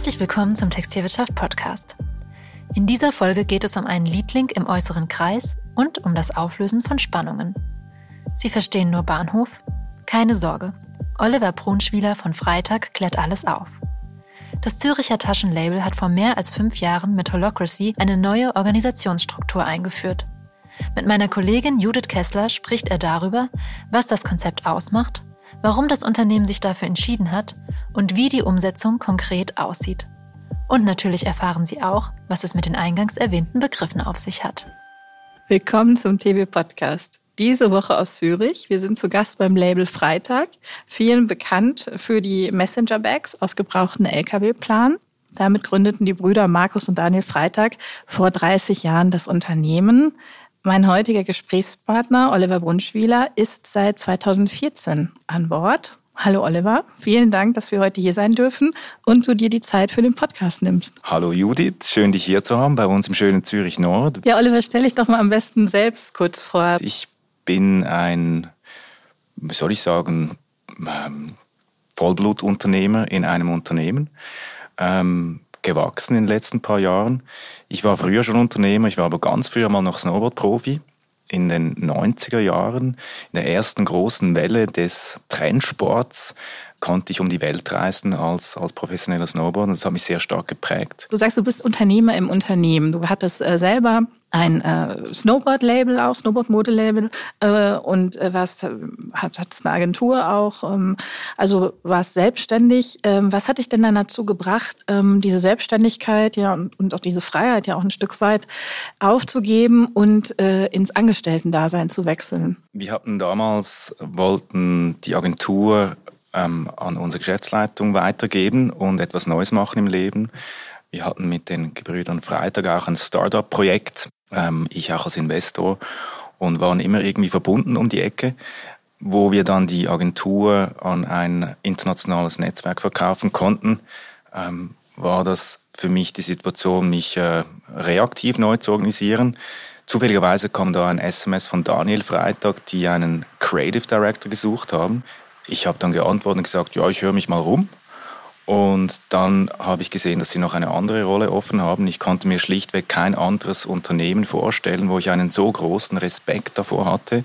Herzlich willkommen zum Textilwirtschaft Podcast. In dieser Folge geht es um einen Leadlink im äußeren Kreis und um das Auflösen von Spannungen. Sie verstehen nur Bahnhof? Keine Sorge. Oliver Brunschwieler von Freitag klärt alles auf. Das Züricher Taschenlabel hat vor mehr als fünf Jahren mit Holocracy eine neue Organisationsstruktur eingeführt. Mit meiner Kollegin Judith Kessler spricht er darüber, was das Konzept ausmacht, warum das Unternehmen sich dafür entschieden hat und wie die Umsetzung konkret aussieht. Und natürlich erfahren Sie auch, was es mit den eingangs erwähnten Begriffen auf sich hat. Willkommen zum TV-Podcast. Diese Woche aus Zürich. Wir sind zu Gast beim Label Freitag, vielen bekannt für die Messenger-Bags aus gebrauchten Lkw-Plan. Damit gründeten die Brüder Markus und Daniel Freitag vor 30 Jahren das Unternehmen. Mein heutiger Gesprächspartner Oliver Brunschwieler ist seit 2014 an Bord. Hallo Oliver, vielen Dank, dass wir heute hier sein dürfen und du dir die Zeit für den Podcast nimmst. Hallo Judith, schön dich hier zu haben bei uns im schönen Zürich Nord. Ja, Oliver, stell dich doch mal am besten selbst kurz vor. Ich bin ein, wie soll ich sagen, ähm, Vollblutunternehmer in einem Unternehmen. Ähm, gewachsen in den letzten paar Jahren. Ich war früher schon Unternehmer, ich war aber ganz früher mal noch Snowboard-Profi in den 90er Jahren, in der ersten großen Welle des Trendsports, konnte ich um die Welt reisen als, als professioneller Snowboarder das hat mich sehr stark geprägt. Du sagst, du bist Unternehmer im Unternehmen. Du hattest äh, selber ein äh, Snowboard-Label auch, Snowboard-Mode-Label äh, und äh, was hat, hat eine Agentur auch, ähm, also warst selbstständig. Ähm, was hat dich denn dann dazu gebracht, ähm, diese Selbstständigkeit ja und, und auch diese Freiheit ja auch ein Stück weit aufzugeben und äh, ins Angestellten-Dasein zu wechseln? Wir hatten damals, wollten die Agentur ähm, an unsere Geschäftsleitung weitergeben und etwas Neues machen im Leben. Wir hatten mit den Gebrüdern Freitag auch ein Startup-Projekt, ähm, ich auch als Investor, und waren immer irgendwie verbunden um die Ecke, wo wir dann die Agentur an ein internationales Netzwerk verkaufen konnten. Ähm, war das für mich die Situation, mich äh, reaktiv neu zu organisieren. Zufälligerweise kam da ein SMS von Daniel Freitag, die einen Creative Director gesucht haben. Ich habe dann geantwortet und gesagt, ja, ich höre mich mal rum. Und dann habe ich gesehen, dass sie noch eine andere Rolle offen haben. Ich konnte mir schlichtweg kein anderes Unternehmen vorstellen, wo ich einen so großen Respekt davor hatte,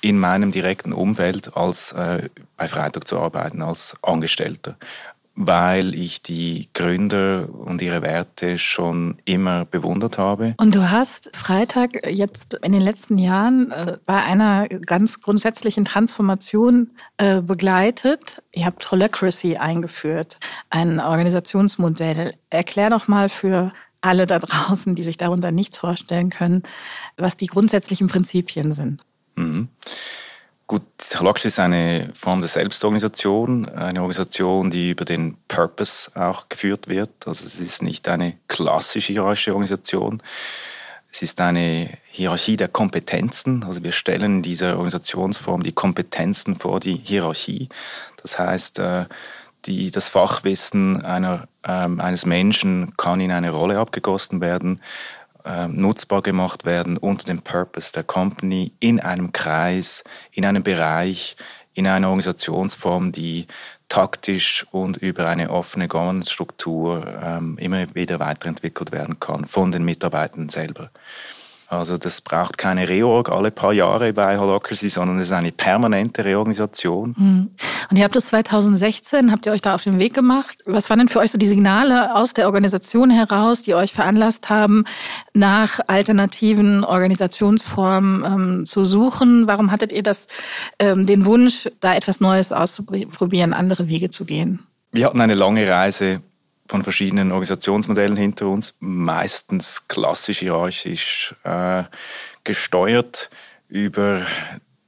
in meinem direkten Umfeld als äh, bei Freitag zu arbeiten als Angestellter weil ich die Gründer und ihre Werte schon immer bewundert habe. Und du hast Freitag jetzt in den letzten Jahren äh, bei einer ganz grundsätzlichen Transformation äh, begleitet. Ihr habt Holacracy eingeführt, ein Organisationsmodell. Erklär doch mal für alle da draußen, die sich darunter nichts vorstellen können, was die grundsätzlichen Prinzipien sind. Mhm. Gut, Halaxisch ist eine Form der Selbstorganisation, eine Organisation, die über den Purpose auch geführt wird. Also es ist nicht eine klassische hierarchische Organisation. Es ist eine Hierarchie der Kompetenzen. Also wir stellen in dieser Organisationsform die Kompetenzen vor die Hierarchie. Das heißt, äh, die, das Fachwissen einer, ähm, eines Menschen kann in eine Rolle abgegossen werden äh, nutzbar gemacht werden unter dem Purpose der Company in einem Kreis, in einem Bereich, in einer Organisationsform, die taktisch und über eine offene Governance-Struktur ähm, immer wieder weiterentwickelt werden kann von den Mitarbeitern selber. Also das braucht keine Reorg alle paar Jahre bei Holocracy, sondern es ist eine permanente Reorganisation. Mhm. Und ihr habt das 2016, habt ihr euch da auf den Weg gemacht. Was waren denn für euch so die Signale aus der Organisation heraus, die euch veranlasst haben, nach alternativen Organisationsformen ähm, zu suchen? Warum hattet ihr das, ähm, den Wunsch, da etwas Neues auszuprobieren, andere Wege zu gehen? Wir hatten eine lange Reise von verschiedenen Organisationsmodellen hinter uns, meistens klassisch hierarchisch äh, gesteuert über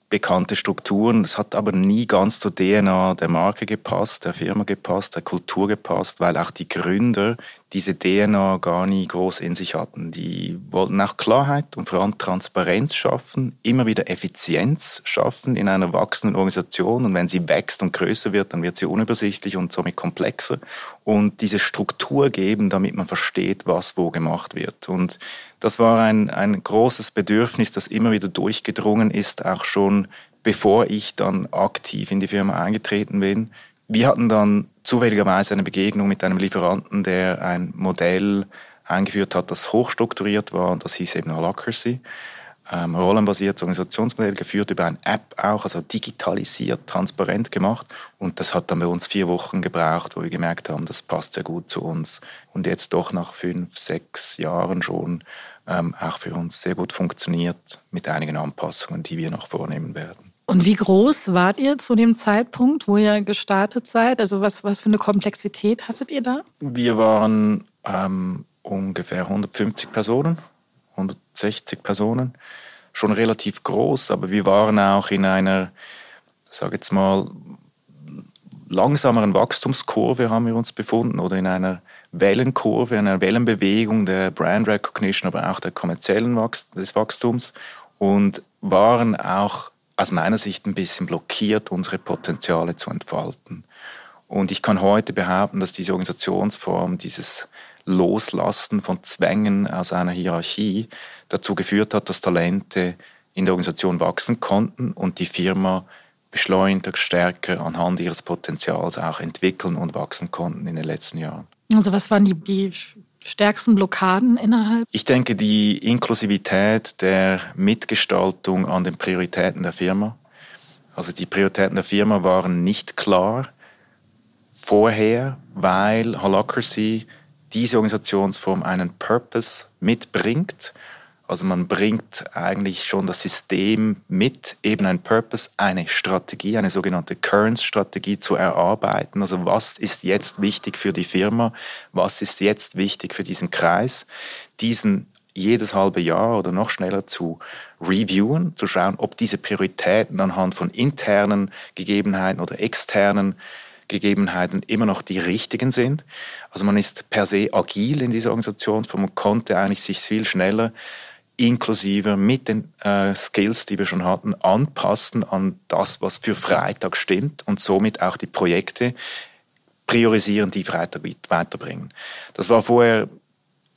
bekannte Strukturen. Es hat aber nie ganz zur DNA der Marke gepasst, der Firma gepasst, der Kultur gepasst, weil auch die Gründer diese DNA gar nie groß in sich hatten. Die wollten auch Klarheit und vor allem Transparenz schaffen, immer wieder Effizienz schaffen in einer wachsenden Organisation. Und wenn sie wächst und größer wird, dann wird sie unübersichtlich und somit komplexer. Und diese Struktur geben, damit man versteht, was wo gemacht wird. Und das war ein, ein großes Bedürfnis, das immer wieder durchgedrungen ist, auch schon bevor ich dann aktiv in die Firma eingetreten bin wir hatten dann zufälligerweise eine Begegnung mit einem Lieferanten, der ein Modell eingeführt hat, das hochstrukturiert war und das hieß eben Holacracy. Ähm, rollenbasiertes Organisationsmodell, geführt über eine App auch, also digitalisiert, transparent gemacht. Und das hat dann bei uns vier Wochen gebraucht, wo wir gemerkt haben, das passt sehr gut zu uns. Und jetzt doch nach fünf, sechs Jahren schon ähm, auch für uns sehr gut funktioniert mit einigen Anpassungen, die wir noch vornehmen werden. Und wie groß wart ihr zu dem Zeitpunkt, wo ihr gestartet seid? Also was, was für eine Komplexität hattet ihr da? Wir waren ähm, ungefähr 150 Personen, 160 Personen. Schon relativ groß, aber wir waren auch in einer, sage jetzt mal, langsameren Wachstumskurve haben wir uns befunden oder in einer Wellenkurve, einer Wellenbewegung der Brand Recognition, aber auch der kommerziellen Wachst des Wachstums und waren auch aus meiner Sicht ein bisschen blockiert, unsere Potenziale zu entfalten. Und ich kann heute behaupten, dass diese Organisationsform, dieses Loslassen von Zwängen aus einer Hierarchie dazu geführt hat, dass Talente in der Organisation wachsen konnten und die Firma beschleunigt, stärker anhand ihres Potenzials auch entwickeln und wachsen konnten in den letzten Jahren. Also was waren die, die stärksten Blockaden innerhalb? Ich denke, die Inklusivität der Mitgestaltung an den Prioritäten der Firma. Also die Prioritäten der Firma waren nicht klar vorher, weil Holacracy diese Organisationsform einen Purpose mitbringt. Also man bringt eigentlich schon das System mit, eben ein Purpose, eine Strategie, eine sogenannte Currents-Strategie zu erarbeiten. Also was ist jetzt wichtig für die Firma? Was ist jetzt wichtig für diesen Kreis? Diesen jedes halbe Jahr oder noch schneller zu reviewen, zu schauen, ob diese Prioritäten anhand von internen Gegebenheiten oder externen Gegebenheiten immer noch die richtigen sind. Also man ist per se agil in dieser Organisation, man konnte eigentlich sich viel schneller inklusive mit den äh, Skills, die wir schon hatten, anpassen an das, was für Freitag stimmt und somit auch die Projekte priorisieren, die Freitag weiterbringen. Das war vorher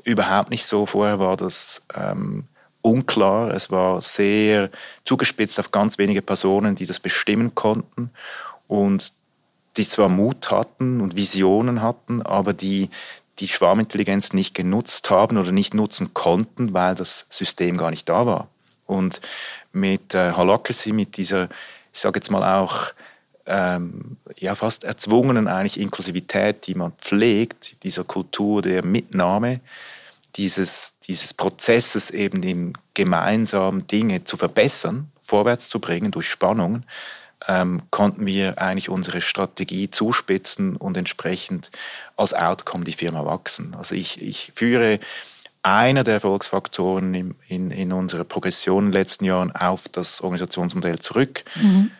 überhaupt nicht so. Vorher war das ähm, unklar. Es war sehr zugespitzt auf ganz wenige Personen, die das bestimmen konnten. Und die zwar Mut hatten und Visionen hatten, aber die die Schwarmintelligenz nicht genutzt haben oder nicht nutzen konnten, weil das System gar nicht da war. Und mit äh, Holacracy, mit dieser, ich sage jetzt mal auch, ähm, ja fast erzwungenen eigentlich Inklusivität, die man pflegt, dieser Kultur der Mitnahme, dieses, dieses Prozesses eben in gemeinsam Dinge zu verbessern, vorwärts zu bringen durch Spannungen, ähm, konnten wir eigentlich unsere Strategie zuspitzen und entsprechend als Outcome die Firma wachsen. Also ich, ich führe einer der Erfolgsfaktoren in, in, in unserer Progression in den letzten Jahren auf das Organisationsmodell zurück. Mhm.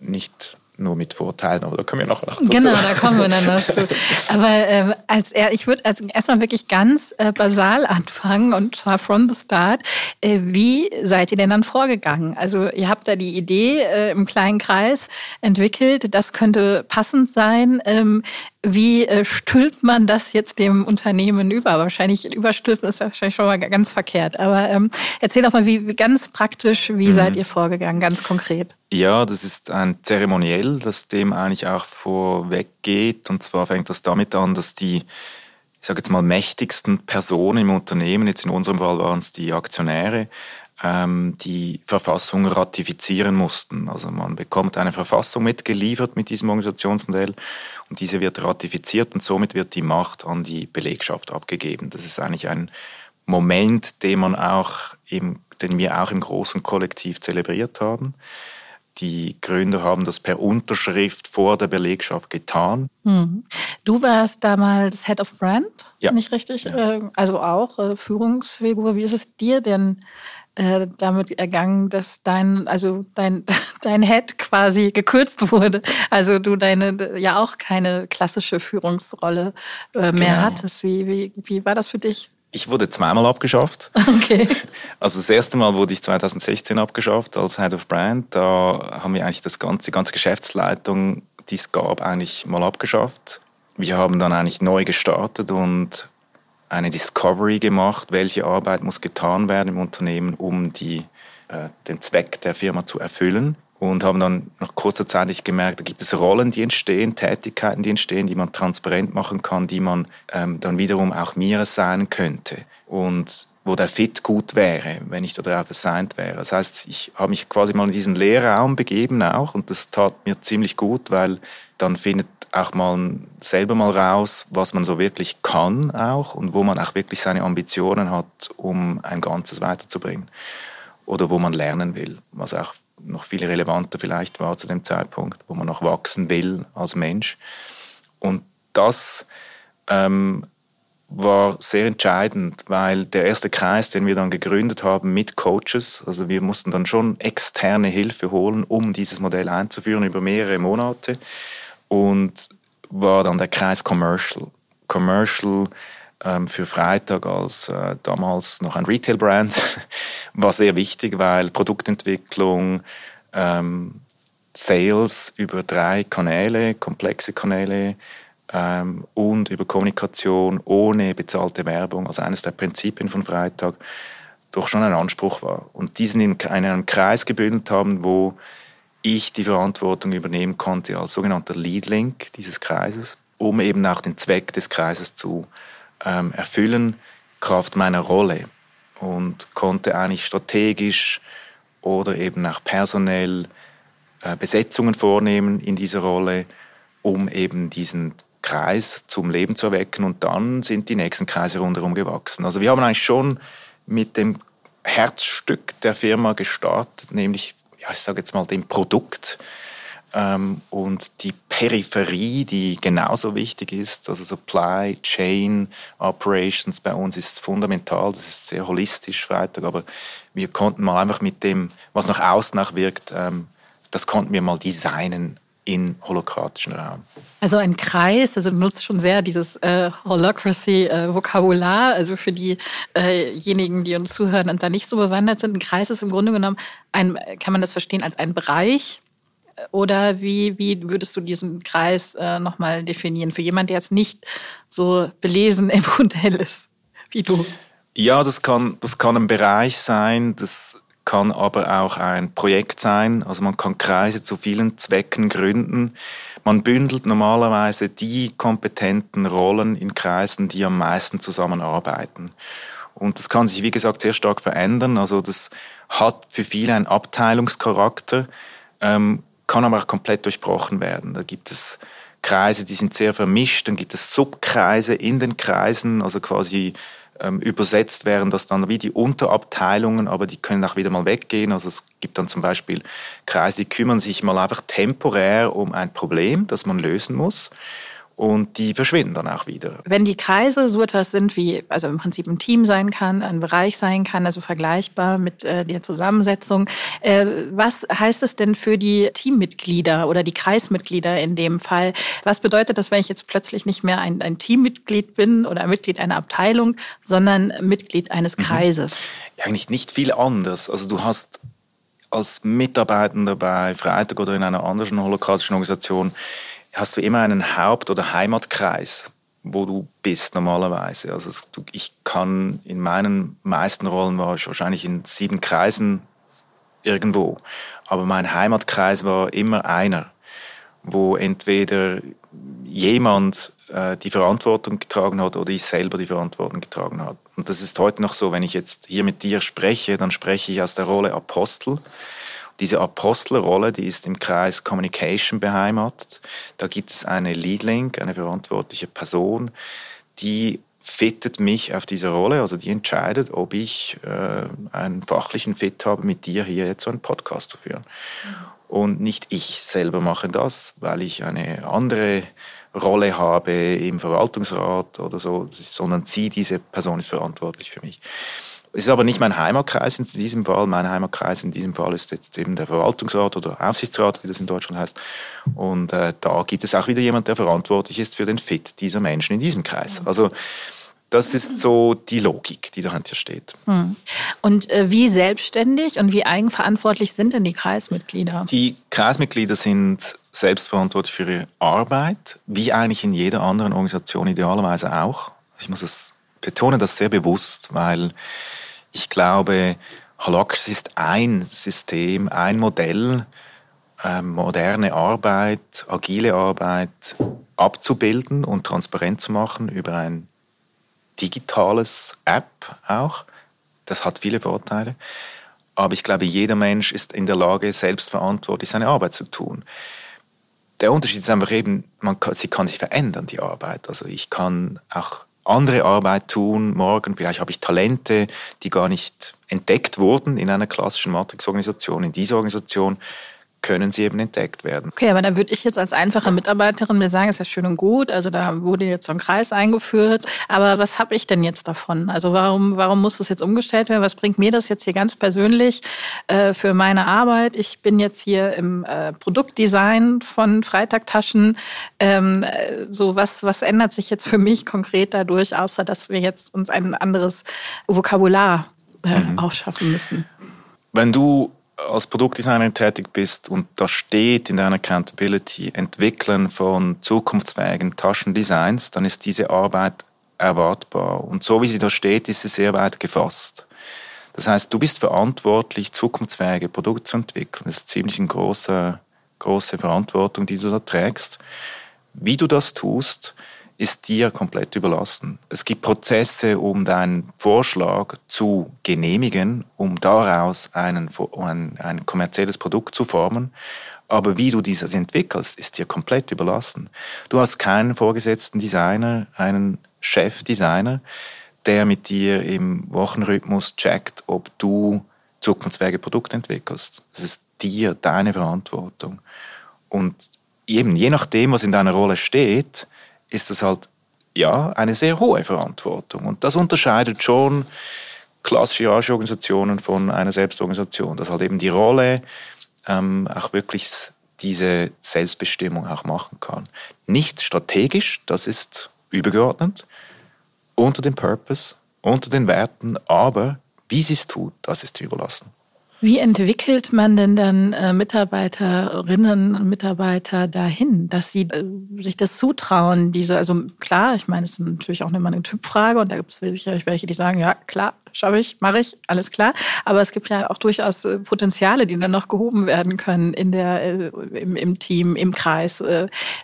Nicht nur mit Vorteilen, aber da kommen wir noch dazu. Genau, da kommen wir dann dazu. Aber ähm, als er, ich würde also erstmal wirklich ganz äh, basal anfangen und zwar from the start. Äh, wie seid ihr denn dann vorgegangen? Also ihr habt da die Idee äh, im kleinen Kreis entwickelt, das könnte passend sein. Ähm, wie äh, stülpt man das jetzt dem Unternehmen über? Wahrscheinlich überstülpen ist wahrscheinlich schon mal ganz verkehrt. Aber ähm, erzähl doch mal, wie, ganz praktisch, wie mhm. seid ihr vorgegangen, ganz konkret? Ja, das ist ein Zeremoniell, das dem eigentlich auch vorweggeht. Und zwar fängt das damit an, dass die ich sage jetzt mal, mächtigsten Personen im Unternehmen, jetzt in unserem Fall waren es die Aktionäre, die Verfassung ratifizieren mussten. Also man bekommt eine Verfassung mitgeliefert mit diesem Organisationsmodell und diese wird ratifiziert und somit wird die Macht an die Belegschaft abgegeben. Das ist eigentlich ein Moment, den man auch im, den wir auch im großen Kollektiv zelebriert haben. Die Gründer haben das per Unterschrift vor der Belegschaft getan. Mhm. Du warst damals Head of Brand, ja. nicht richtig? Ja. Äh, also auch äh, Führungsfigur. Wie ist es dir denn äh, damit ergangen, dass dein, also dein, dein Head quasi gekürzt wurde. Also du deine ja auch keine klassische Führungsrolle äh, mehr genau. hattest. Wie, wie, wie war das für dich? Ich wurde zweimal abgeschafft. Okay. Also das erste Mal wurde ich 2016 abgeschafft als Head of Brand. Da haben wir eigentlich das ganze, die ganze Geschäftsleitung, die es gab, eigentlich mal abgeschafft. Wir haben dann eigentlich neu gestartet und eine Discovery gemacht, welche Arbeit muss getan werden im Unternehmen, um die, äh, den Zweck der Firma zu erfüllen. und haben dann nach kurzer Zeit gemerkt, da gibt es Rollen, die entstehen, Tätigkeiten, die entstehen, die man transparent machen kann, die man ähm, dann wiederum auch mir sein könnte und wo der Fit gut wäre, wenn ich darauf assigned wäre. Das heißt, ich habe mich quasi mal in diesen Lehrraum begeben auch und das tat mir ziemlich gut, weil dann findet auch mal selber mal raus, was man so wirklich kann auch und wo man auch wirklich seine Ambitionen hat, um ein Ganzes weiterzubringen oder wo man lernen will, was auch noch viel relevanter vielleicht war zu dem Zeitpunkt, wo man noch wachsen will als Mensch. Und das ähm, war sehr entscheidend, weil der erste Kreis, den wir dann gegründet haben mit Coaches, also wir mussten dann schon externe Hilfe holen, um dieses Modell einzuführen über mehrere Monate und war dann der Kreis Commercial. Commercial ähm, für Freitag als äh, damals noch ein Retail-Brand war sehr wichtig, weil Produktentwicklung, ähm, Sales über drei Kanäle, komplexe Kanäle ähm, und über Kommunikation ohne bezahlte Werbung, also eines der Prinzipien von Freitag, doch schon ein Anspruch war. Und diesen in einen Kreis gebündelt haben, wo ich die Verantwortung übernehmen konnte als sogenannter Lead Link dieses Kreises, um eben auch den Zweck des Kreises zu ähm, erfüllen, Kraft meiner Rolle und konnte eigentlich strategisch oder eben auch personell äh, Besetzungen vornehmen in dieser Rolle, um eben diesen Kreis zum Leben zu erwecken und dann sind die nächsten Kreise rundherum gewachsen. Also wir haben eigentlich schon mit dem Herzstück der Firma gestartet, nämlich, ja, ich sage jetzt mal, dem Produkt ähm, und die Peripherie, die genauso wichtig ist, also Supply Chain Operations bei uns ist fundamental, das ist sehr holistisch Freitag, aber wir konnten mal einfach mit dem, was nach außen nachwirkt, ähm, das konnten wir mal designen in holokratischen Raum. Also ein Kreis, also nutzt schon sehr dieses äh, Holocracy-Vokabular, äh, also für diejenigen, äh die uns zuhören und da nicht so bewandert sind. Ein Kreis ist im Grunde genommen, ein, kann man das verstehen als ein Bereich, oder wie, wie würdest du diesen Kreis äh, nochmal definieren für jemanden, der jetzt nicht so belesen im Modell ist wie du? Ja, das kann, das kann ein Bereich sein, das kann aber auch ein Projekt sein. Also man kann Kreise zu vielen Zwecken gründen. Man bündelt normalerweise die kompetenten Rollen in Kreisen, die am meisten zusammenarbeiten. Und das kann sich, wie gesagt, sehr stark verändern. Also das hat für viele einen Abteilungscharakter. Ähm, kann aber auch komplett durchbrochen werden. Da gibt es Kreise, die sind sehr vermischt, dann gibt es Subkreise in den Kreisen, also quasi übersetzt wären das dann wie die Unterabteilungen, aber die können auch wieder mal weggehen. Also es gibt dann zum Beispiel Kreise, die kümmern sich mal einfach temporär um ein Problem, das man lösen muss und die verschwinden dann auch wieder. Wenn die Kreise so etwas sind wie, also im Prinzip ein Team sein kann, ein Bereich sein kann, also vergleichbar mit äh, der Zusammensetzung, äh, was heißt es denn für die Teammitglieder oder die Kreismitglieder in dem Fall? Was bedeutet das, wenn ich jetzt plötzlich nicht mehr ein, ein Teammitglied bin oder Mitglied einer Abteilung, sondern Mitglied eines mhm. Kreises? Ja, eigentlich nicht viel anders. Also du hast als Mitarbeitender bei Freitag oder in einer anderen holokratischen Organisation hast du immer einen Haupt- oder Heimatkreis, wo du bist normalerweise. Also ich kann in meinen meisten Rollen war ich wahrscheinlich in sieben Kreisen irgendwo, aber mein Heimatkreis war immer einer, wo entweder jemand äh, die Verantwortung getragen hat oder ich selber die Verantwortung getragen habe. Und das ist heute noch so, wenn ich jetzt hier mit dir spreche, dann spreche ich aus der Rolle Apostel. Diese Apostelrolle, die ist im Kreis Communication beheimatet. Da gibt es eine Lead Link, eine verantwortliche Person, die fittet mich auf diese Rolle, also die entscheidet, ob ich äh, einen fachlichen Fit habe, mit dir hier jetzt so einen Podcast zu führen. Und nicht ich selber mache das, weil ich eine andere Rolle habe im Verwaltungsrat oder so, sondern sie, diese Person ist verantwortlich für mich. Es ist aber nicht mein Heimatkreis in diesem Fall. Mein Heimatkreis in diesem Fall ist jetzt eben der Verwaltungsrat oder Aufsichtsrat, wie das in Deutschland heißt. Und äh, da gibt es auch wieder jemand, der verantwortlich ist für den Fit dieser Menschen in diesem Kreis. Also das ist so die Logik, die dahinter steht. Hm. Und äh, wie selbstständig und wie eigenverantwortlich sind denn die Kreismitglieder? Die Kreismitglieder sind selbstverantwortlich für ihre Arbeit, wie eigentlich in jeder anderen Organisation idealerweise auch. Ich muss es betonen, das sehr bewusst, weil ich glaube, Holacracy ist ein System, ein Modell äh, moderne Arbeit, agile Arbeit abzubilden und transparent zu machen über ein digitales App auch. Das hat viele Vorteile. Aber ich glaube, jeder Mensch ist in der Lage, selbstverantwortlich seine Arbeit zu tun. Der Unterschied ist einfach eben, man kann, sie kann sich verändern, die Arbeit. Also ich kann auch andere Arbeit tun morgen. Vielleicht habe ich Talente, die gar nicht entdeckt wurden in einer klassischen Matrix-Organisation, in dieser Organisation können sie eben entdeckt werden. Okay, aber da würde ich jetzt als einfache Mitarbeiterin mir sagen, ist ja schön und gut, also da wurde jetzt so ein Kreis eingeführt, aber was habe ich denn jetzt davon? Also warum, warum muss das jetzt umgestellt werden? Was bringt mir das jetzt hier ganz persönlich äh, für meine Arbeit? Ich bin jetzt hier im äh, Produktdesign von Freitagtaschen. Ähm, äh, so was, was ändert sich jetzt für mich konkret dadurch, außer dass wir jetzt uns ein anderes Vokabular äh, mhm. aufschaffen müssen? Wenn du als Produktdesigner tätig bist und da steht in deiner Accountability Entwickeln von zukunftsfähigen Taschendesigns, dann ist diese Arbeit erwartbar. Und so wie sie da steht, ist sie sehr weit gefasst. Das heißt, du bist verantwortlich, zukunftsfähige Produkte zu entwickeln. Das ist ziemlich eine große, große Verantwortung, die du da trägst. Wie du das tust, ist dir komplett überlassen. Es gibt Prozesse, um deinen Vorschlag zu genehmigen, um daraus einen, ein, ein kommerzielles Produkt zu formen. Aber wie du dieses entwickelst, ist dir komplett überlassen. Du hast keinen vorgesetzten Designer, einen Chefdesigner, der mit dir im Wochenrhythmus checkt, ob du zukunftsfähige Produkte entwickelst. Das ist dir, deine Verantwortung. Und eben, je nachdem, was in deiner Rolle steht, ist das halt ja eine sehr hohe Verantwortung. Und das unterscheidet schon klassische Organisationen von einer Selbstorganisation, dass halt eben die Rolle ähm, auch wirklich diese Selbstbestimmung auch machen kann. Nicht strategisch, das ist übergeordnet, unter dem Purpose, unter den Werten, aber wie sie es tut, das ist überlassen. Wie entwickelt man denn dann äh, Mitarbeiterinnen und Mitarbeiter dahin, dass sie äh, sich das zutrauen? Diese, also klar, ich meine, es ist natürlich auch immer eine Typfrage und da gibt es sicherlich welche, die sagen, ja klar, schaffe ich, mache ich, alles klar. Aber es gibt ja auch durchaus äh, Potenziale, die dann noch gehoben werden können in der, im, im Team, im Kreis.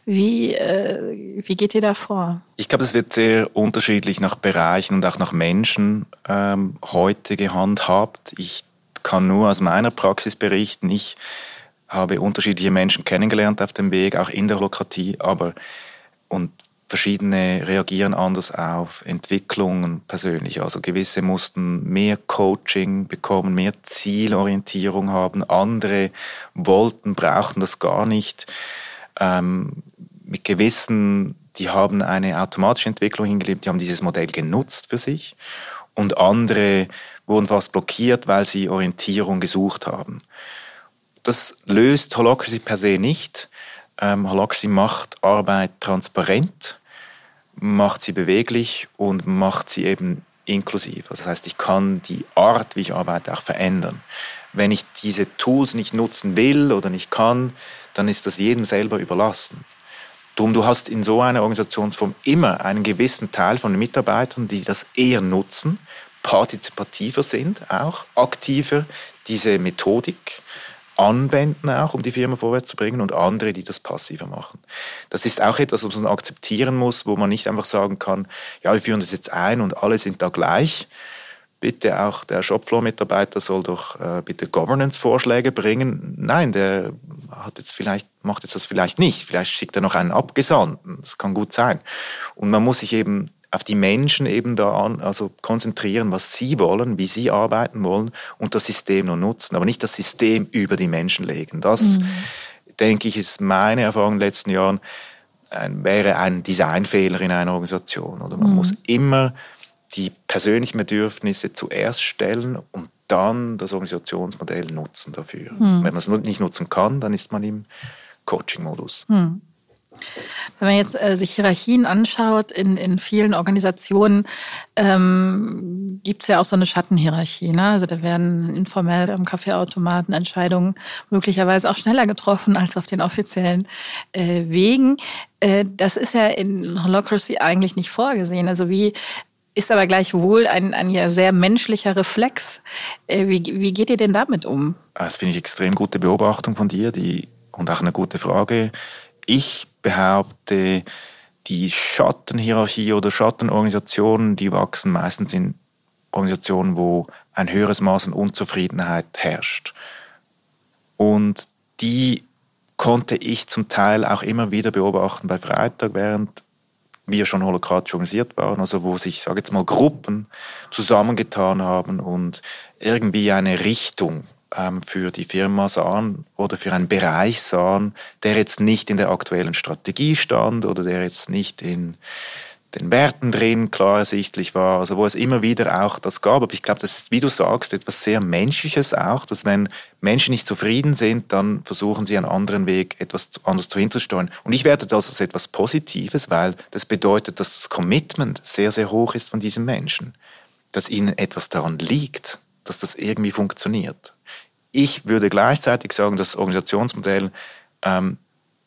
Wie, wie geht ihr da vor? Ich glaube, es wird sehr unterschiedlich nach Bereichen und auch nach Menschen ähm, heute gehandhabt. Ich kann nur aus meiner Praxis berichten. Ich habe unterschiedliche Menschen kennengelernt auf dem Weg, auch in der Holokratie, aber und verschiedene reagieren anders auf Entwicklungen persönlich. Also gewisse mussten mehr Coaching bekommen, mehr Zielorientierung haben, andere wollten, brauchten das gar nicht. Ähm, mit gewissen, die haben eine automatische Entwicklung hingelebt, die haben dieses Modell genutzt für sich und andere wurden fast blockiert, weil sie Orientierung gesucht haben. Das löst Holacracy per se nicht. Ähm, Holacracy macht Arbeit transparent, macht sie beweglich und macht sie eben inklusiv. Also das heißt, ich kann die Art, wie ich arbeite, auch verändern. Wenn ich diese Tools nicht nutzen will oder nicht kann, dann ist das jedem selber überlassen. Drum, du hast in so einer Organisationsform immer einen gewissen Teil von Mitarbeitern, die das eher nutzen, partizipativer sind, auch aktiver diese Methodik anwenden, auch um die Firma vorwärts zu bringen und andere, die das passiver machen. Das ist auch etwas, was man akzeptieren muss, wo man nicht einfach sagen kann, ja, wir führen das jetzt ein und alle sind da gleich. Bitte auch der Shopfloor-Mitarbeiter soll doch äh, bitte Governance-Vorschläge bringen. Nein, der hat jetzt vielleicht, macht jetzt das vielleicht nicht. Vielleicht schickt er noch einen Abgesandten. Das kann gut sein. Und man muss sich eben auf die Menschen eben da an, also konzentrieren, was sie wollen, wie sie arbeiten wollen und das System nur nutzen, aber nicht das System über die Menschen legen. Das, mhm. denke ich, ist meine Erfahrung in den letzten Jahren, ein, wäre ein Designfehler in einer Organisation. Oder man mhm. muss immer die persönlichen Bedürfnisse zuerst stellen und dann das Organisationsmodell nutzen dafür. Mhm. Wenn man es nicht nutzen kann, dann ist man im Coaching-Modus. Wenn man jetzt äh, sich Hierarchien anschaut, in, in vielen Organisationen ähm, gibt es ja auch so eine Schattenhierarchie. Ne? Also da werden informell am Kaffeeautomaten Entscheidungen möglicherweise auch schneller getroffen als auf den offiziellen äh, Wegen. Äh, das ist ja in Holocracy eigentlich nicht vorgesehen. Also wie ist aber gleichwohl ein, ein ja sehr menschlicher Reflex. Äh, wie, wie geht ihr denn damit um? Das finde ich extrem gute Beobachtung von dir. Die und auch eine gute Frage. Ich behaupte, die Schattenhierarchie oder Schattenorganisationen, die wachsen meistens in Organisationen, wo ein höheres Maß an Unzufriedenheit herrscht. Und die konnte ich zum Teil auch immer wieder beobachten bei Freitag, während wir schon holokratisch organisiert waren, also wo sich, sage jetzt mal, Gruppen zusammengetan haben und irgendwie eine Richtung ähm, für die Firma sahen oder für einen Bereich sahen, der jetzt nicht in der aktuellen Strategie stand oder der jetzt nicht in den Werten drin klar ersichtlich war, also wo es immer wieder auch das gab. Aber ich glaube, das ist, wie du sagst, etwas sehr Menschliches auch, dass wenn Menschen nicht zufrieden sind, dann versuchen sie einen anderen Weg, etwas anders zu hinzusteuern. Und ich werte das als etwas Positives, weil das bedeutet, dass das Commitment sehr, sehr hoch ist von diesen Menschen, dass ihnen etwas daran liegt, dass das irgendwie funktioniert. Ich würde gleichzeitig sagen, dass das Organisationsmodell ähm,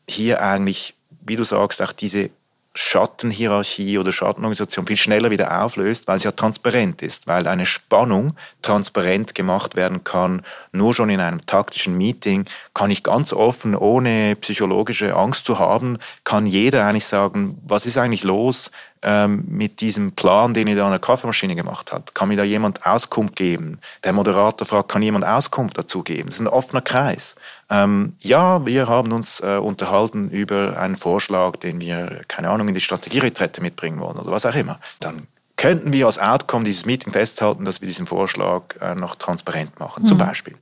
hier eigentlich, wie du sagst, auch diese Schattenhierarchie oder Schattenorganisation viel schneller wieder auflöst, weil sie ja transparent ist, weil eine Spannung transparent gemacht werden kann. Nur schon in einem taktischen Meeting kann ich ganz offen, ohne psychologische Angst zu haben, kann jeder eigentlich sagen, was ist eigentlich los ähm, mit diesem Plan, den ihr da an der Kaffeemaschine gemacht hat? Kann mir da jemand Auskunft geben? Der Moderator fragt, kann jemand Auskunft dazu geben? Das ist ein offener Kreis. Ähm, ja, wir haben uns äh, unterhalten über einen Vorschlag, den wir, keine Ahnung, in die Strategieretrette mitbringen wollen oder was auch immer. Dann könnten wir als Outcome dieses Meeting festhalten, dass wir diesen Vorschlag äh, noch transparent machen, mhm. zum Beispiel.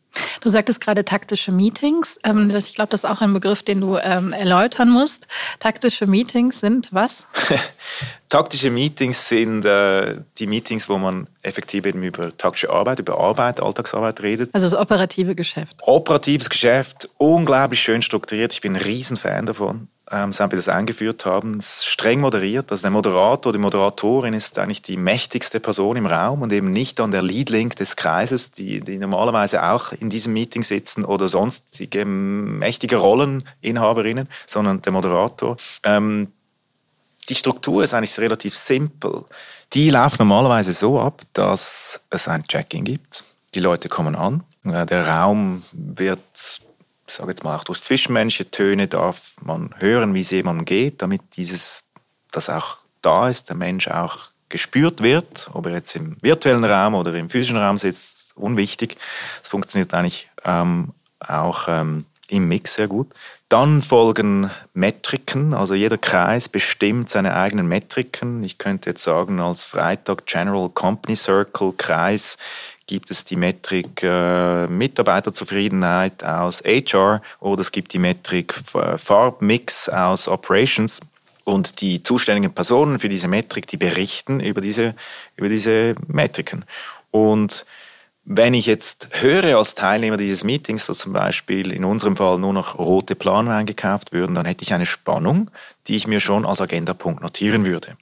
Du sagtest gerade taktische Meetings. Ähm, ich glaube, das ist auch ein Begriff, den du ähm, erläutern musst. Taktische Meetings sind was? taktische Meetings sind äh, die Meetings, wo man effektiv eben über taktische Arbeit, über Arbeit, Alltagsarbeit redet. Also das operative Geschäft. Operatives Geschäft, unglaublich schön strukturiert. Ich bin ein Riesenfan davon ähm, wir das eingeführt haben, streng moderiert. Also der Moderator, die Moderatorin ist eigentlich die mächtigste Person im Raum und eben nicht dann der Lead-Link des Kreises, die, die normalerweise auch in diesem Meeting sitzen oder sonstige mächtige Rolleninhaberinnen, sondern der Moderator. Ähm, die Struktur ist eigentlich relativ simpel. Die läuft normalerweise so ab, dass es ein Check-in gibt. Die Leute kommen an. Äh, der Raum wird ich sage jetzt mal auch durch zwischenmenschliche Töne darf man hören, wie es jemandem geht, damit dieses, das auch da ist, der Mensch auch gespürt wird, ob er jetzt im virtuellen Raum oder im physischen Raum sitzt, unwichtig. Es funktioniert eigentlich ähm, auch ähm, im Mix sehr gut. Dann folgen Metriken, also jeder Kreis bestimmt seine eigenen Metriken. Ich könnte jetzt sagen, als Freitag General Company Circle Kreis gibt es die Metrik äh, Mitarbeiterzufriedenheit aus HR oder es gibt die Metrik Farbmix aus Operations. Und die zuständigen Personen für diese Metrik, die berichten über diese, über diese Metriken. Und wenn ich jetzt höre als Teilnehmer dieses Meetings, so zum Beispiel in unserem Fall nur noch rote Planer eingekauft würden, dann hätte ich eine Spannung, die ich mir schon als Agendapunkt notieren würde.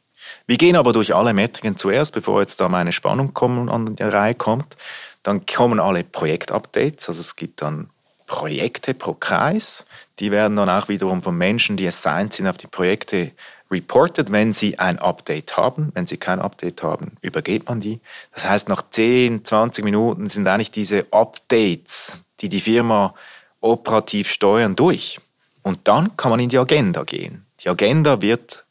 Wir gehen aber durch alle Metriken zuerst, bevor jetzt da meine Spannung kommen, an die Reihe kommt. Dann kommen alle Projektupdates, also es gibt dann Projekte pro Kreis. Die werden dann auch wiederum von Menschen, die assigned sind auf die Projekte, reported, wenn sie ein Update haben. Wenn sie kein Update haben, übergeht man die. Das heißt, nach 10, 20 Minuten sind eigentlich diese Updates, die die Firma operativ steuern, durch. Und dann kann man in die Agenda gehen. Die Agenda wird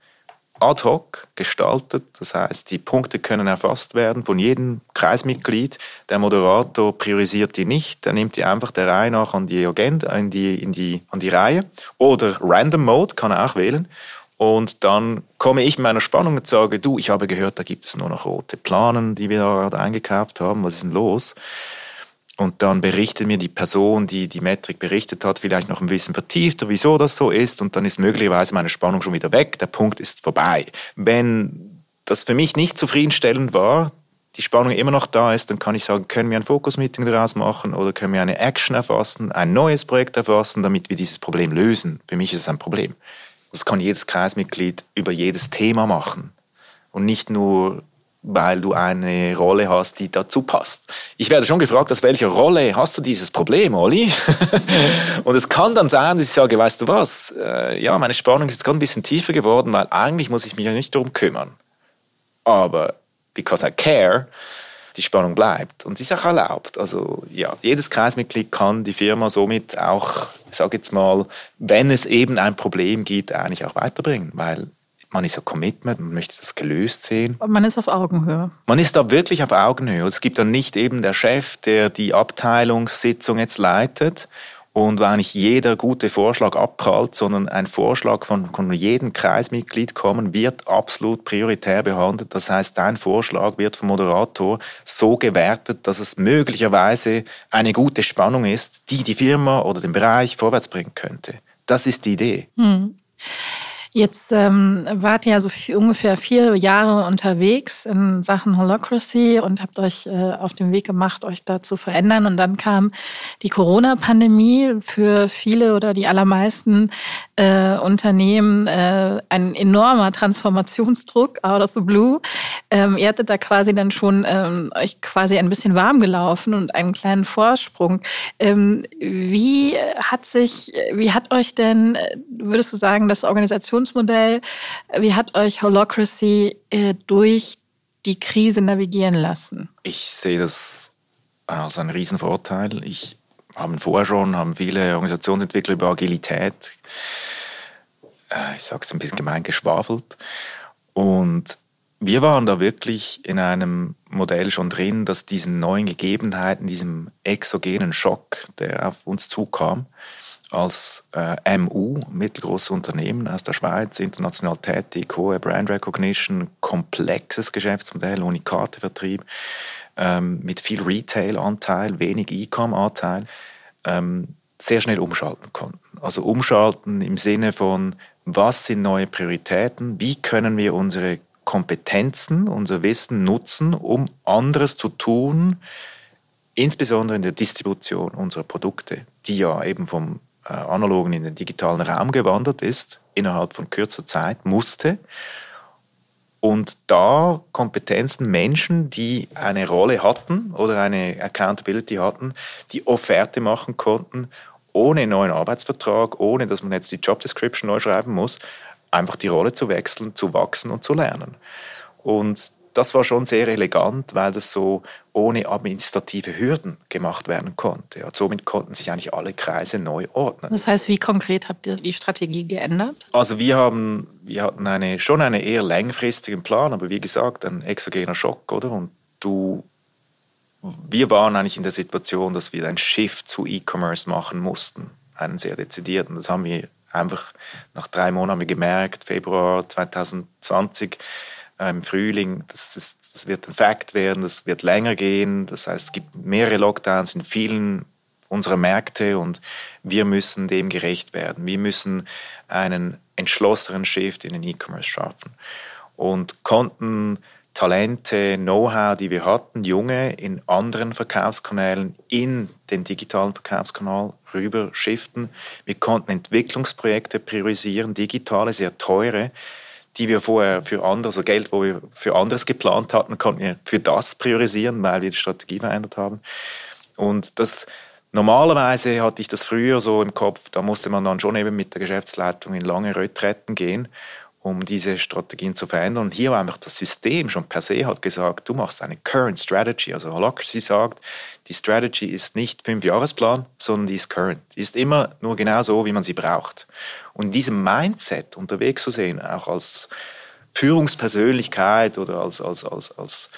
ad hoc gestaltet. Das heißt, die Punkte können erfasst werden von jedem Kreismitglied. Der Moderator priorisiert die nicht, er nimmt die einfach der Reihe nach an die Agenda, in die, in die, an die Reihe. Oder Random Mode kann er auch wählen. Und dann komme ich meiner Spannung und sage, du, ich habe gehört, da gibt es nur noch rote Planen, die wir gerade eingekauft haben. Was ist denn los? Und dann berichtet mir die Person, die die Metrik berichtet hat, vielleicht noch ein bisschen vertiefter, wieso das so ist. Und dann ist möglicherweise meine Spannung schon wieder weg. Der Punkt ist vorbei. Wenn das für mich nicht zufriedenstellend war, die Spannung immer noch da ist, dann kann ich sagen, können wir ein Fokus-Meeting daraus machen oder können wir eine Action erfassen, ein neues Projekt erfassen, damit wir dieses Problem lösen. Für mich ist es ein Problem. Das kann jedes Kreismitglied über jedes Thema machen und nicht nur weil du eine Rolle hast, die dazu passt. Ich werde schon gefragt, aus welcher Rolle hast du dieses Problem, Olli? und es kann dann sein, dass ich sage, weißt du was, äh, ja, meine Spannung ist jetzt gerade ein bisschen tiefer geworden, weil eigentlich muss ich mich ja nicht darum kümmern. Aber because I care, die Spannung bleibt. Und die ist auch erlaubt. Also ja, jedes Kreismitglied kann die Firma somit auch, ich sage jetzt mal, wenn es eben ein Problem gibt, eigentlich auch weiterbringen, weil man ist ja Commitment, man möchte das gelöst sehen. Und man ist auf Augenhöhe. Man ist da wirklich auf Augenhöhe. Es gibt dann nicht eben der Chef, der die Abteilungssitzung jetzt leitet und war nicht jeder gute Vorschlag abprallt, sondern ein Vorschlag von, von jedem Kreismitglied kommen, wird absolut prioritär behandelt. Das heißt, dein Vorschlag wird vom Moderator so gewertet, dass es möglicherweise eine gute Spannung ist, die die Firma oder den Bereich vorwärts bringen könnte. Das ist die Idee. Hm. Jetzt ähm, wart ihr ja so viel, ungefähr vier Jahre unterwegs in Sachen Holocracy und habt euch äh, auf den Weg gemacht, euch da zu verändern. Und dann kam die Corona-Pandemie für viele oder die allermeisten äh, Unternehmen äh, ein enormer Transformationsdruck out of the blue. Ähm, ihr hattet da quasi dann schon ähm, euch quasi ein bisschen warm gelaufen und einen kleinen Vorsprung. Ähm, wie hat sich, wie hat euch denn, würdest du sagen, das Organisation Organisationsmodell. Wie hat euch Holocracy äh, durch die Krise navigieren lassen? Ich sehe das als einen Riesenvorteil. Ich haben vorher schon, haben viele Organisationsentwickler über Agilität, äh, ich sage es ein bisschen gemein, geschwafelt. Und wir waren da wirklich in einem Modell schon drin, dass diesen neuen Gegebenheiten, diesem exogenen Schock, der auf uns zukam, als äh, MU, mittelgroßes Unternehmen aus der Schweiz, international tätig, hohe Brand Recognition, komplexes Geschäftsmodell, Unikatevertrieb, ähm, mit viel Retail-Anteil, wenig E-Com-Anteil, ähm, sehr schnell umschalten konnten. Also umschalten im Sinne von, was sind neue Prioritäten, wie können wir unsere Kompetenzen, unser Wissen nutzen, um anderes zu tun, insbesondere in der Distribution unserer Produkte, die ja eben vom analogen in den digitalen Raum gewandert ist, innerhalb von kürzer Zeit, musste. Und da Kompetenzen, Menschen, die eine Rolle hatten oder eine Accountability hatten, die Offerte machen konnten, ohne neuen Arbeitsvertrag, ohne dass man jetzt die Job Description neu schreiben muss, einfach die Rolle zu wechseln, zu wachsen und zu lernen. Und das war schon sehr elegant, weil das so ohne administrative Hürden gemacht werden konnte. Und somit konnten sich eigentlich alle Kreise neu ordnen. Das heißt, wie konkret habt ihr die Strategie geändert? Also wir haben, wir hatten eine, schon einen eher längfristigen Plan, aber wie gesagt, ein exogener Schock, oder? Und du, wir waren eigentlich in der Situation, dass wir ein Shift zu E-Commerce machen mussten, einen sehr dezidierten. Das haben wir einfach nach drei Monaten gemerkt, Februar 2020 im Frühling, das, ist, das wird ein Fakt werden, das wird länger gehen. Das heißt, es gibt mehrere Lockdowns in vielen unserer Märkte und wir müssen dem gerecht werden. Wir müssen einen entschlossenen Shift in den E-Commerce schaffen und konnten Talente, Know-how, die wir hatten, junge in anderen Verkaufskanälen in den digitalen Verkaufskanal rüber shiften. Wir konnten Entwicklungsprojekte priorisieren, digitale, sehr teure, die wir vorher für andere, also Geld, wo wir für anderes geplant hatten, konnten wir für das priorisieren, weil wir die Strategie verändert haben. Und das normalerweise hatte ich das früher so im Kopf, da musste man dann schon eben mit der Geschäftsleitung in lange Retretten gehen, um diese Strategien zu verändern. Und hier war einfach das System schon per se hat gesagt, du machst eine Current Strategy. Also Holacracy sagt, die Strategy ist nicht Fünfjahresplan, sondern die ist current. Die ist immer nur genau so, wie man sie braucht. Und diesem Mindset unterwegs zu sehen, auch als Führungspersönlichkeit oder als, als, als, als,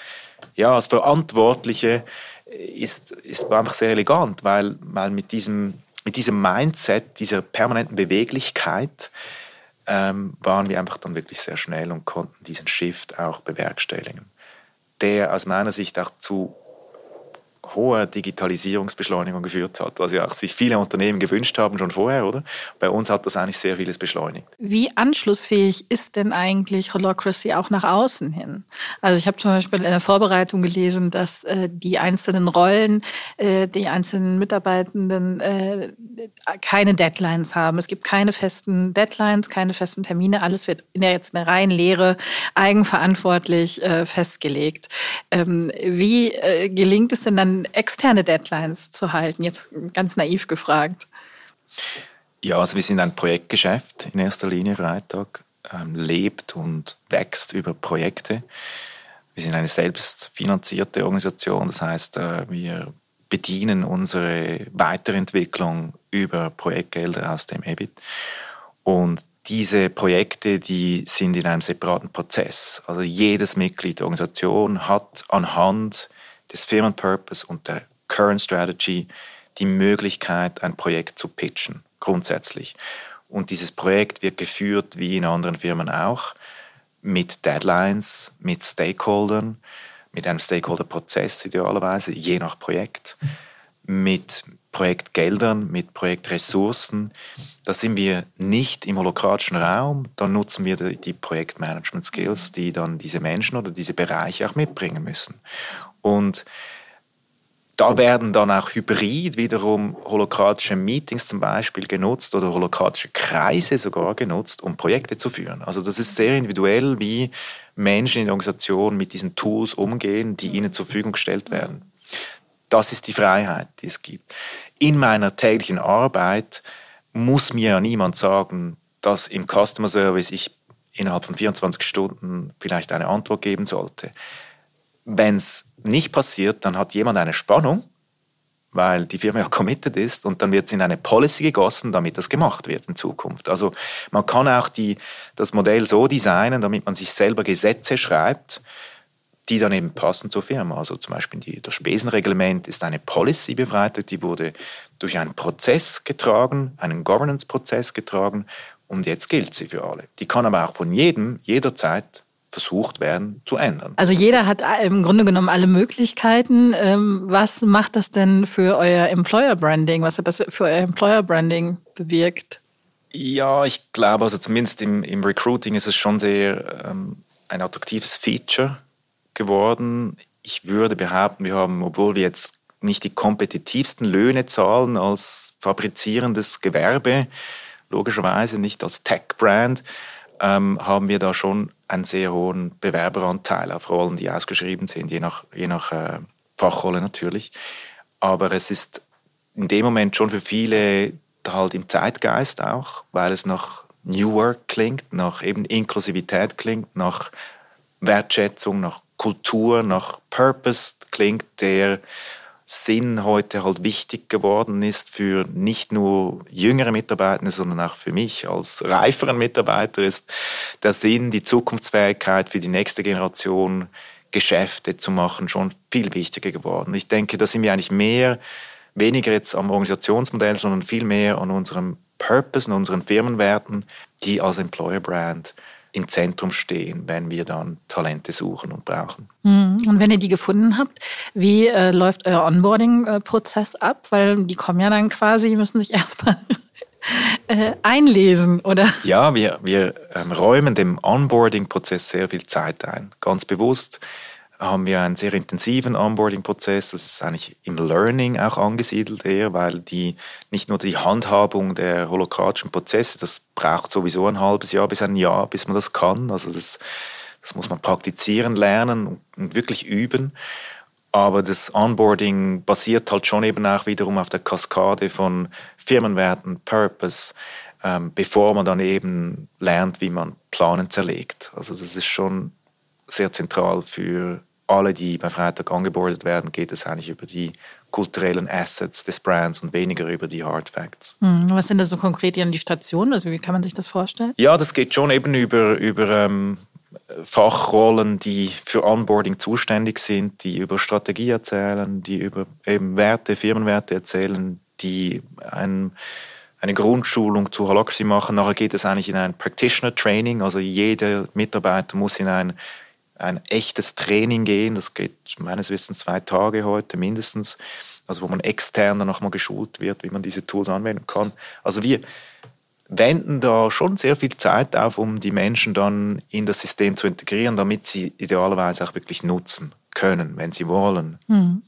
ja, als Verantwortliche, ist, ist einfach sehr elegant, weil, weil mit, diesem, mit diesem Mindset, dieser permanenten Beweglichkeit, ähm, waren wir einfach dann wirklich sehr schnell und konnten diesen Shift auch bewerkstelligen, der aus meiner Sicht auch zu hoher Digitalisierungsbeschleunigung geführt hat, was ja auch sich viele Unternehmen gewünscht haben schon vorher, oder? Bei uns hat das eigentlich sehr vieles beschleunigt. Wie anschlussfähig ist denn eigentlich Holocracy auch nach außen hin? Also ich habe zum Beispiel in der Vorbereitung gelesen, dass äh, die einzelnen Rollen, äh, die einzelnen Mitarbeitenden äh, keine Deadlines haben. Es gibt keine festen Deadlines, keine festen Termine. Alles wird in der jetzt eine rein Lehre eigenverantwortlich äh, festgelegt. Ähm, wie äh, gelingt es denn dann externe Deadlines zu halten? Jetzt ganz naiv gefragt. Ja, also wir sind ein Projektgeschäft in erster Linie Freitag, ähm, lebt und wächst über Projekte. Wir sind eine selbstfinanzierte Organisation, das heißt, äh, wir bedienen unsere Weiterentwicklung über Projektgelder aus dem EBIT. Und diese Projekte, die sind in einem separaten Prozess. Also jedes Mitglied der Organisation hat anhand des Firmenpurpose und der Current Strategy die Möglichkeit, ein Projekt zu pitchen, grundsätzlich. Und dieses Projekt wird geführt, wie in anderen Firmen auch, mit Deadlines, mit Stakeholdern, mit einem Stakeholder-Prozess idealerweise, je nach Projekt, mit Projektgeldern, mit Projektressourcen. Da sind wir nicht im holokratischen Raum, da nutzen wir die Projektmanagement-Skills, die dann diese Menschen oder diese Bereiche auch mitbringen müssen. Und da werden dann auch hybrid wiederum holokratische Meetings zum Beispiel genutzt oder holokratische Kreise sogar genutzt, um Projekte zu führen. Also das ist sehr individuell, wie Menschen in der Organisation mit diesen Tools umgehen, die ihnen zur Verfügung gestellt werden. Das ist die Freiheit, die es gibt. In meiner täglichen Arbeit muss mir ja niemand sagen, dass im Customer Service ich innerhalb von 24 Stunden vielleicht eine Antwort geben sollte. Wenn es nicht passiert, dann hat jemand eine Spannung, weil die Firma ja committed ist und dann wird es in eine Policy gegossen, damit das gemacht wird in Zukunft. Also man kann auch die, das Modell so designen, damit man sich selber Gesetze schreibt, die dann eben passen zur Firma. Also zum Beispiel die, das Spesenreglement ist eine Policy befreit, die wurde durch einen Prozess getragen, einen Governance-Prozess getragen und jetzt gilt sie für alle. Die kann aber auch von jedem jederzeit versucht werden zu ändern. Also jeder hat im Grunde genommen alle Möglichkeiten. Ähm, was macht das denn für euer Employer Branding? Was hat das für euer Employer Branding bewirkt? Ja, ich glaube, also zumindest im, im Recruiting ist es schon sehr ähm, ein attraktives Feature geworden. Ich würde behaupten, wir haben, obwohl wir jetzt nicht die kompetitivsten Löhne zahlen als fabrizierendes Gewerbe, logischerweise nicht als Tech-Brand, ähm, haben wir da schon einen sehr hohen Bewerberanteil auf Rollen, die ausgeschrieben sind, je nach, je nach äh, Fachrolle natürlich. Aber es ist in dem Moment schon für viele halt im Zeitgeist auch, weil es nach New Work klingt, nach eben Inklusivität klingt, nach Wertschätzung, nach Kultur, nach Purpose klingt, der Sinn heute halt wichtig geworden ist für nicht nur jüngere Mitarbeiter, sondern auch für mich als reiferen Mitarbeiter ist der Sinn, die Zukunftsfähigkeit für die nächste Generation Geschäfte zu machen, schon viel wichtiger geworden. Ich denke, da sind wir eigentlich mehr, weniger jetzt am Organisationsmodell, sondern viel mehr an unserem Purpose, an unseren Firmenwerten, die als Employer Brand im Zentrum stehen, wenn wir dann Talente suchen und brauchen. Hm. Und wenn ihr die gefunden habt, wie äh, läuft euer Onboarding-Prozess ab? Weil die kommen ja dann quasi, müssen sich erstmal äh, einlesen, oder? Ja, wir, wir ähm, räumen dem Onboarding-Prozess sehr viel Zeit ein, ganz bewusst haben wir einen sehr intensiven Onboarding-Prozess. Das ist eigentlich im Learning auch angesiedelt eher, weil die nicht nur die Handhabung der holokratischen Prozesse, das braucht sowieso ein halbes Jahr bis ein Jahr, bis man das kann. Also das, das muss man praktizieren, lernen und wirklich üben. Aber das Onboarding basiert halt schon eben auch wiederum auf der Kaskade von Firmenwerten, Purpose, ähm, bevor man dann eben lernt, wie man Planen zerlegt. Also das ist schon sehr zentral für alle, die bei Freitag angebordet werden, geht es eigentlich über die kulturellen Assets des Brands und weniger über die Hard Facts. Hm, was sind da so konkret die Stationen? Also wie kann man sich das vorstellen? Ja, das geht schon eben über, über ähm, Fachrollen, die für Onboarding zuständig sind, die über Strategie erzählen, die über eben Werte, Firmenwerte erzählen, die ein, eine Grundschulung zu Holacracy machen. Nachher geht es eigentlich in ein Practitioner Training, also jeder Mitarbeiter muss in ein ein echtes Training gehen. Das geht meines Wissens zwei Tage heute mindestens. Also wo man extern dann nochmal geschult wird, wie man diese Tools anwenden kann. Also wir wenden da schon sehr viel Zeit auf, um die Menschen dann in das System zu integrieren, damit sie idealerweise auch wirklich nutzen können, wenn sie wollen. Mhm.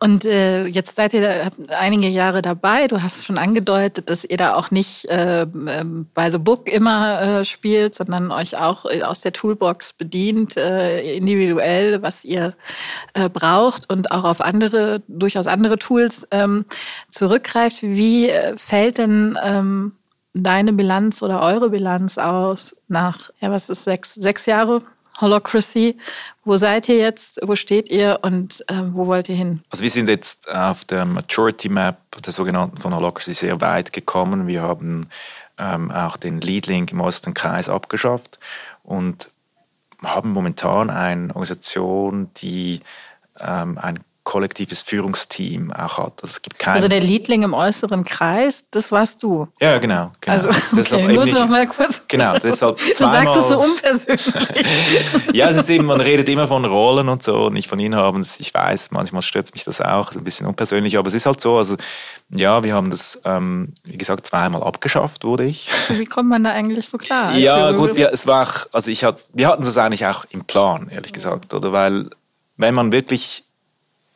Und äh, jetzt seid ihr einige Jahre dabei. Du hast schon angedeutet, dass ihr da auch nicht äh, bei The Book immer äh, spielt, sondern euch auch äh, aus der Toolbox bedient, äh, individuell, was ihr äh, braucht und auch auf andere, durchaus andere Tools ähm, zurückgreift. Wie äh, fällt denn ähm, deine Bilanz oder eure Bilanz aus nach, ja, was ist sechs, sechs Jahre Holocracy. Wo seid ihr jetzt? Wo steht ihr und äh, wo wollt ihr hin? Also wir sind jetzt auf der Maturity Map der sogenannten von Holocracy sehr weit gekommen. Wir haben ähm, auch den Lead Link im äußeren Kreis abgeschafft und haben momentan eine Organisation, die ähm, ein kollektives Führungsteam auch hat. Also, es gibt also der Liedling im äußeren Kreis, das warst du. Ja, genau. genau. Also, okay, noch mal kurz. Genau, deshalb zweimal. Du sagst es so unpersönlich. ja, es ist eben, man redet immer von Rollen und so und nicht von Inhabern. Ich weiß, manchmal stört mich das auch, ist ein bisschen unpersönlich, aber es ist halt so, also ja, wir haben das, ähm, wie gesagt, zweimal abgeschafft, wurde ich. Wie kommt man da eigentlich so klar? ja, gut, wir, es war, also ich hatte, wir hatten das eigentlich auch im Plan, ehrlich gesagt, oder weil wenn man wirklich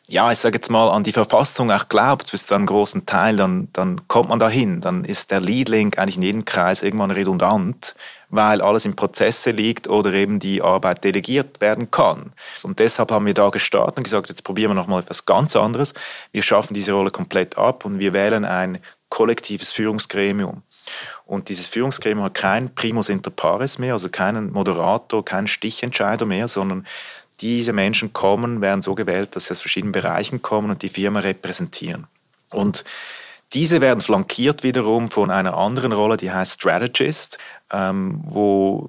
ja, ich sage jetzt mal, an die Verfassung auch glaubt, bis zu einem großen Teil, dann, dann kommt man dahin. Dann ist der Lead-Link eigentlich in jedem Kreis irgendwann redundant, weil alles in Prozesse liegt oder eben die Arbeit delegiert werden kann. Und deshalb haben wir da gestartet und gesagt, jetzt probieren wir nochmal etwas ganz anderes. Wir schaffen diese Rolle komplett ab und wir wählen ein kollektives Führungsgremium. Und dieses Führungsgremium hat kein Primus inter pares mehr, also keinen Moderator, keinen Stichentscheider mehr, sondern diese Menschen kommen, werden so gewählt, dass sie aus verschiedenen Bereichen kommen und die Firma repräsentieren. Und diese werden flankiert wiederum von einer anderen Rolle, die heißt Strategist, ähm, wo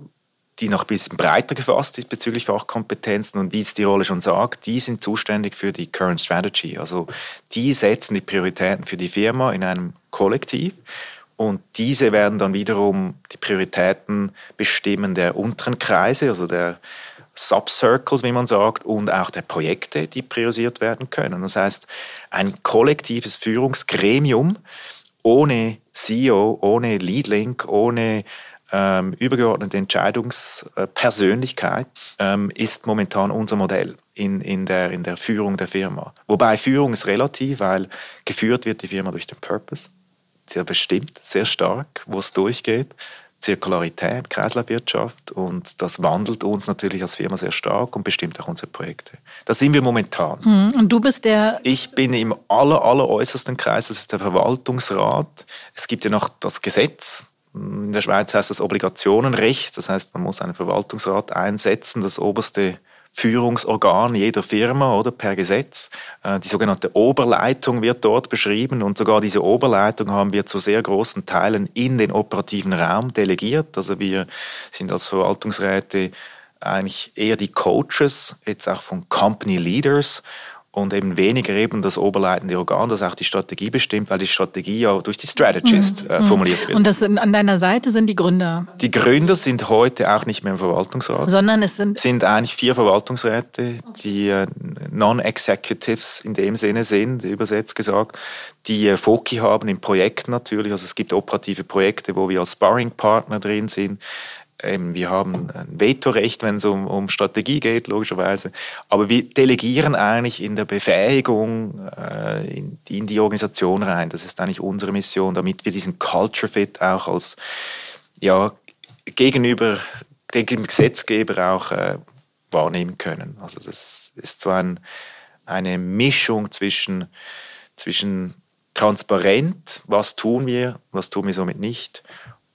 die noch ein bisschen breiter gefasst ist bezüglich Fachkompetenzen und wie es die Rolle schon sagt, die sind zuständig für die Current Strategy. Also die setzen die Prioritäten für die Firma in einem Kollektiv und diese werden dann wiederum die Prioritäten bestimmen der unteren Kreise, also der Subcircles, wie man sagt, und auch der Projekte, die priorisiert werden können. Das heißt, ein kollektives Führungsgremium ohne CEO, ohne Leadlink, ohne ähm, übergeordnete Entscheidungspersönlichkeit ähm, ist momentan unser Modell in, in, der, in der Führung der Firma. Wobei Führung ist relativ, weil geführt wird die Firma durch den Purpose. Sehr bestimmt, sehr stark, wo es durchgeht. Zirkularität, Kreislaufwirtschaft und das wandelt uns natürlich als Firma sehr stark und bestimmt auch unsere Projekte. Da sind wir momentan. Mhm. Und du bist der? Ich bin im aller, aller äußersten Kreis, das ist der Verwaltungsrat. Es gibt ja noch das Gesetz. In der Schweiz heißt das Obligationenrecht, das heißt, man muss einen Verwaltungsrat einsetzen, das oberste Führungsorgan jeder Firma oder per Gesetz. Äh, die sogenannte Oberleitung wird dort beschrieben und sogar diese Oberleitung haben wir zu sehr großen Teilen in den operativen Raum delegiert. Also wir sind als Verwaltungsräte eigentlich eher die Coaches, jetzt auch von Company Leaders und eben weniger eben das oberleitende Organ, das auch die Strategie bestimmt, weil die Strategie ja durch die Strategist mhm. äh, formuliert wird. Und das sind, an deiner Seite sind die Gründer? Die Gründer sind heute auch nicht mehr im Verwaltungsrat. Sondern es sind? sind eigentlich vier Verwaltungsräte, die äh, Non-Executives in dem Sinne sind, übersetzt gesagt, die äh, Foki haben in Projekten natürlich. Also es gibt operative Projekte, wo wir als Sparring-Partner drin sind eben, wir haben ein Vetorecht, wenn es um, um Strategie geht, logischerweise. Aber wir delegieren eigentlich in der Befähigung äh, in, in, die Organisation rein. Das ist eigentlich unsere Mission, damit wir diesen Culture Fit auch als ja, gegenüber dem Gesetzgeber auch äh, wahrnehmen können. Also das ist so ein, eine Mischung zwischen, zwischen transparent, was tun wir, was tun wir somit nicht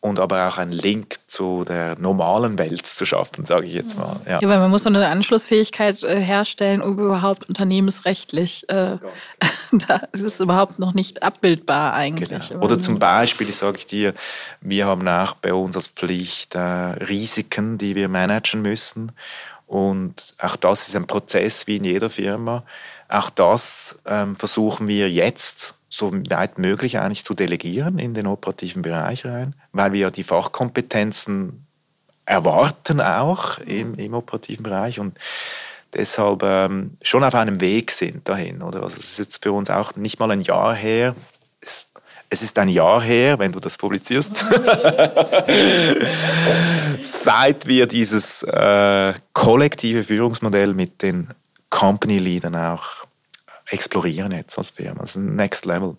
und aber auch einen Link zu der normalen Welt zu schaffen, sage ich jetzt mal. Ja. ja, weil man muss so eine Anschlussfähigkeit äh, herstellen, um überhaupt unternehmensrechtlich, äh, da ist es überhaupt noch nicht abbildbar eigentlich. Genau. Oder zum Beispiel, ich sage ich dir, wir haben auch bei uns als Pflicht äh, Risiken, die wir managen müssen. Und auch das ist ein Prozess wie in jeder Firma. Auch das ähm, versuchen wir jetzt so weit möglich eigentlich zu delegieren in den operativen Bereich rein, weil wir die Fachkompetenzen erwarten auch im, im operativen Bereich und deshalb ähm, schon auf einem Weg sind dahin. Oder? Also es ist jetzt für uns auch nicht mal ein Jahr her. Es, es ist ein Jahr her, wenn du das publizierst, seit wir dieses äh, kollektive Führungsmodell mit den Company Leadern auch explorieren jetzt als Firma. Das ist ein Next Level.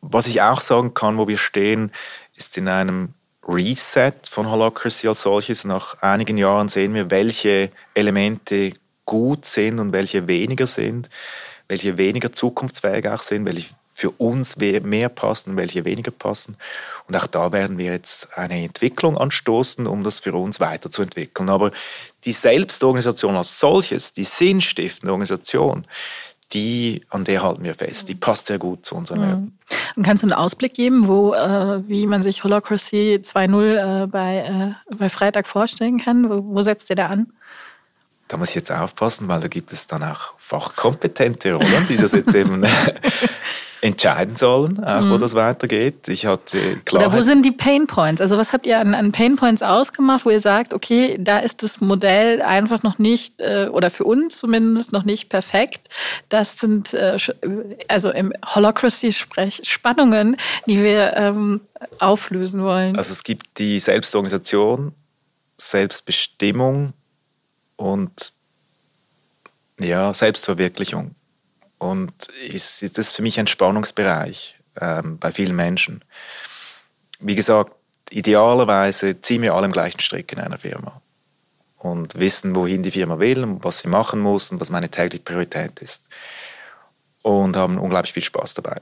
Was ich auch sagen kann, wo wir stehen, ist in einem Reset von Holacracy als solches. Nach einigen Jahren sehen wir, welche Elemente gut sind und welche weniger sind, welche weniger zukunftsfähig auch sind, welche für uns mehr passen, welche weniger passen. Und auch da werden wir jetzt eine Entwicklung anstoßen, um das für uns weiterzuentwickeln. Aber die Selbstorganisation als solches, die sinnstiftende Organisation, die, an der halten wir fest. Die passt sehr gut zu unseren Werten. Mhm. Und kannst du einen Ausblick geben, wo, äh, wie man sich Holocracy 2.0 äh, bei, äh, bei Freitag vorstellen kann? Wo, wo setzt ihr da an? Da muss ich jetzt aufpassen, weil da gibt es dann auch fachkompetente Rollen, die das jetzt eben entscheiden sollen, auch mhm. wo das weitergeht. Ich hatte Klarheit. Oder wo sind die Pain Points? Also was habt ihr an, an Pain Points ausgemacht, wo ihr sagt, okay, da ist das Modell einfach noch nicht, äh, oder für uns zumindest noch nicht perfekt. Das sind äh, also im Holocracy-Sprech Spannungen, die wir ähm, auflösen wollen. Also es gibt die Selbstorganisation, Selbstbestimmung, und ja, Selbstverwirklichung. Und ist, ist das für mich ein Spannungsbereich ähm, bei vielen Menschen. Wie gesagt, idealerweise ziehen wir alle im gleichen Strick in einer Firma und wissen, wohin die Firma will und was sie machen muss und was meine tägliche Priorität ist. Und haben unglaublich viel Spaß dabei.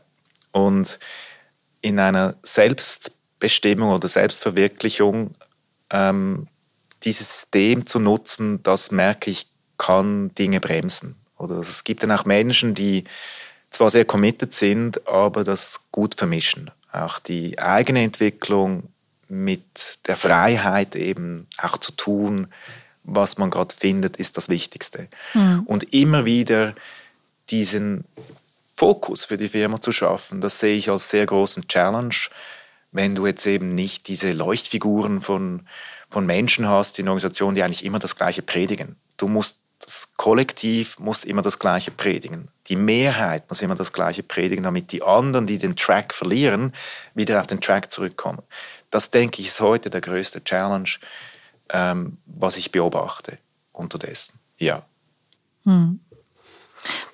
Und in einer Selbstbestimmung oder Selbstverwirklichung ähm, dieses System zu nutzen, das merke ich, kann Dinge bremsen. Oder es gibt dann auch Menschen, die zwar sehr committed sind, aber das gut vermischen. Auch die eigene Entwicklung mit der Freiheit eben auch zu tun, was man gerade findet, ist das Wichtigste. Mhm. Und immer wieder diesen Fokus für die Firma zu schaffen, das sehe ich als sehr großen Challenge, wenn du jetzt eben nicht diese Leuchtfiguren von von Menschen hast in Organisationen, die eigentlich immer das Gleiche predigen. Du musst das Kollektiv muss immer das Gleiche predigen. Die Mehrheit muss immer das Gleiche predigen, damit die anderen, die den Track verlieren, wieder auf den Track zurückkommen. Das, denke ich, ist heute der größte Challenge, ähm, was ich beobachte unterdessen. Ja. Hm.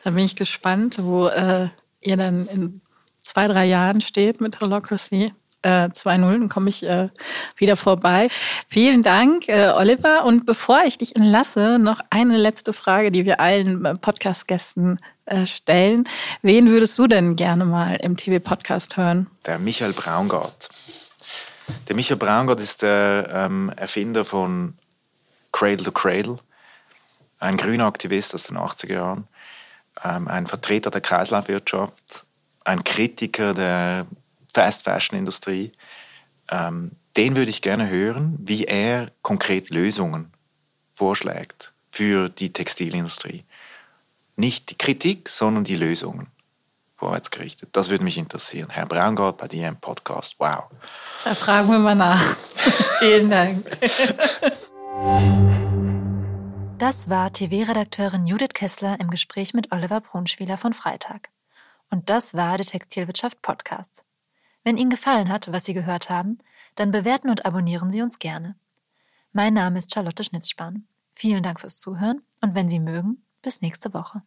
Da bin ich gespannt, wo äh, ihr dann in zwei, drei Jahren steht mit Holocracy äh, 2-0, dann komme ich äh, wieder vorbei. Vielen Dank, äh, Oliver. Und bevor ich dich entlasse, noch eine letzte Frage, die wir allen äh, Podcast-Gästen äh, stellen. Wen würdest du denn gerne mal im TV-Podcast hören? Der Michael Braungart. Der Michael Braungart ist der ähm, Erfinder von Cradle to Cradle, ein grüner Aktivist aus den 80er Jahren, ähm, ein Vertreter der Kreislaufwirtschaft, ein Kritiker der Fast Fashion Industrie. Ähm, den würde ich gerne hören, wie er konkret Lösungen vorschlägt für die Textilindustrie. Nicht die Kritik, sondern die Lösungen vorwärts gerichtet. Das würde mich interessieren. Herr Braungart bei dir im Podcast. Wow. Da fragen wir mal nach. Vielen Dank. Das war TV-Redakteurin Judith Kessler im Gespräch mit Oliver Brunschwieler von Freitag. Und das war der Textilwirtschaft Podcast. Wenn Ihnen gefallen hat, was Sie gehört haben, dann bewerten und abonnieren Sie uns gerne. Mein Name ist Charlotte Schnitzspahn. Vielen Dank fürs Zuhören und wenn Sie mögen, bis nächste Woche.